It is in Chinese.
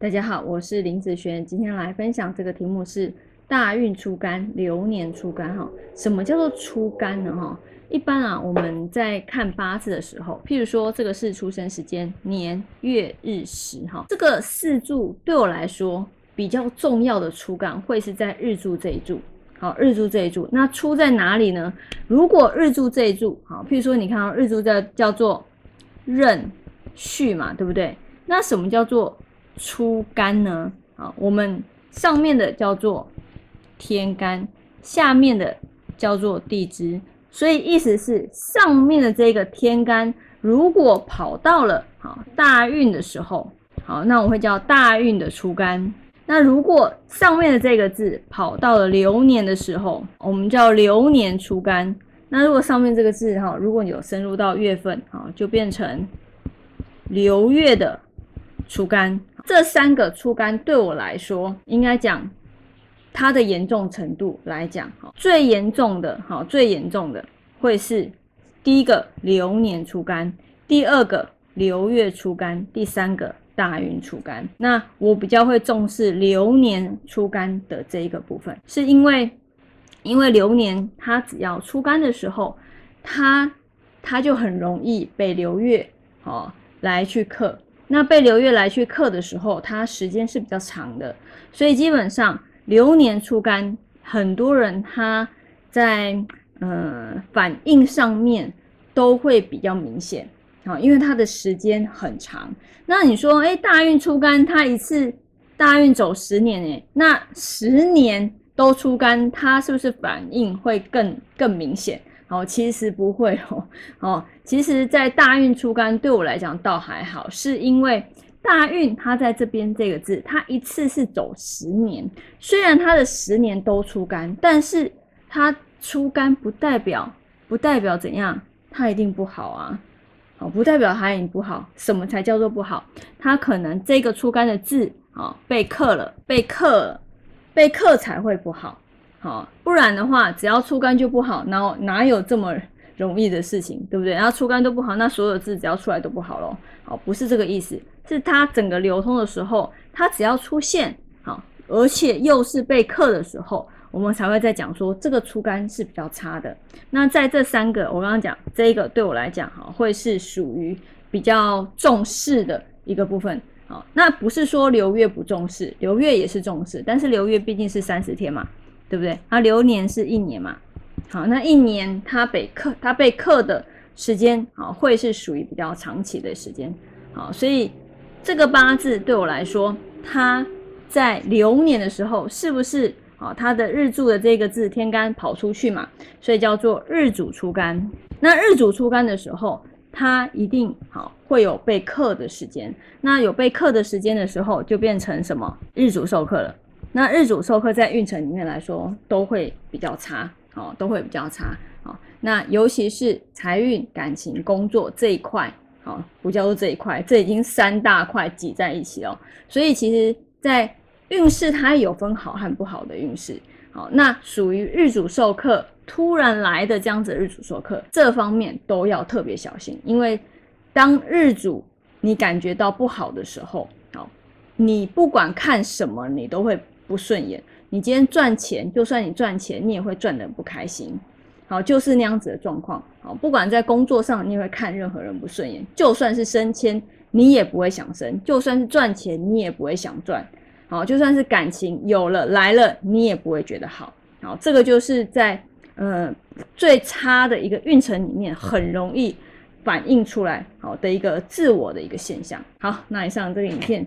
大家好，我是林子璇，今天来分享这个题目是大运出干，流年出干哈。什么叫做出干呢？哈，一般啊，我们在看八字的时候，譬如说这个是出生时间年月日时哈，这个四柱对我来说比较重要的出干会是在日柱这一柱。好，日柱这一柱，那出在哪里呢？如果日柱这一柱，好，譬如说你看到日柱叫叫做壬戌嘛，对不对？那什么叫做初干呢？啊，我们上面的叫做天干，下面的叫做地支，所以意思是上面的这个天干如果跑到了好大运的时候，好，那我会叫大运的初干。那如果上面的这个字跑到了流年的时候，我们叫流年初干。那如果上面这个字哈，如果你有深入到月份，哈，就变成流月的初干。这三个出干对我来说，应该讲它的严重程度来讲，哈，最严重的，哈，最严重的会是第一个流年出干，第二个流月出干，第三个。大运出干，那我比较会重视流年出干的这一个部分，是因为，因为流年它只要出干的时候，它它就很容易被流月哦来去克。那被流月来去克的时候，它时间是比较长的，所以基本上流年出干，很多人他在呃反应上面都会比较明显。啊，因为它的时间很长。那你说，哎，大运出干，它一次大运走十年，哎，那十年都出干，它是不是反应会更更明显？哦，其实不会哦。哦，其实，在大运出干对我来讲倒还好，是因为大运它在这边这个字，它一次是走十年，虽然它的十年都出干，但是它出干不代表不代表怎样，它一定不好啊。哦，不代表它已经不好。什么才叫做不好？它可能这个出干的字啊被克了，被克，被克才会不好。好，不然的话，只要出干就不好，然后哪有这么容易的事情，对不对？然后出干都不好，那所有字只要出来都不好咯。好，不是这个意思，是它整个流通的时候，它只要出现好，而且又是被克的时候。我们才会在讲说这个出干是比较差的。那在这三个，我刚刚讲这一个对我来讲哈，会是属于比较重视的一个部分。好，那不是说流月不重视，流月也是重视，但是流月毕竟是三十天嘛，对不对？那流年是一年嘛。好，那一年它被克，它被克的时间啊，会是属于比较长期的时间。好，所以这个八字对我来说，它在流年的时候是不是？啊，它的日柱的这个字天干跑出去嘛，所以叫做日主出干。那日主出干的时候，它一定好会有被克的时间。那有被克的时间的时候，就变成什么日主受克了。那日主受克在运程里面来说，都会比较差，哦，都会比较差。哦，那尤其是财运、感情、工作这一块，好，不叫做这一块，这已经三大块挤在一起了。所以其实，在运势它有分好和不好的运势，好，那属于日主受克突然来的这样子日主受克，这方面都要特别小心，因为当日主你感觉到不好的时候，好，你不管看什么你都会不顺眼，你今天赚钱，就算你赚钱，你也会赚得不开心，好，就是那样子的状况，好，不管在工作上，你也会看任何人不顺眼，就算是升迁，你也不会想升；就算是赚钱，你也不会想赚。好，就算是感情有了来了，你也不会觉得好。好，这个就是在呃最差的一个运程里面，很容易反映出来好的一个自我的一个现象。好，那以上这个影片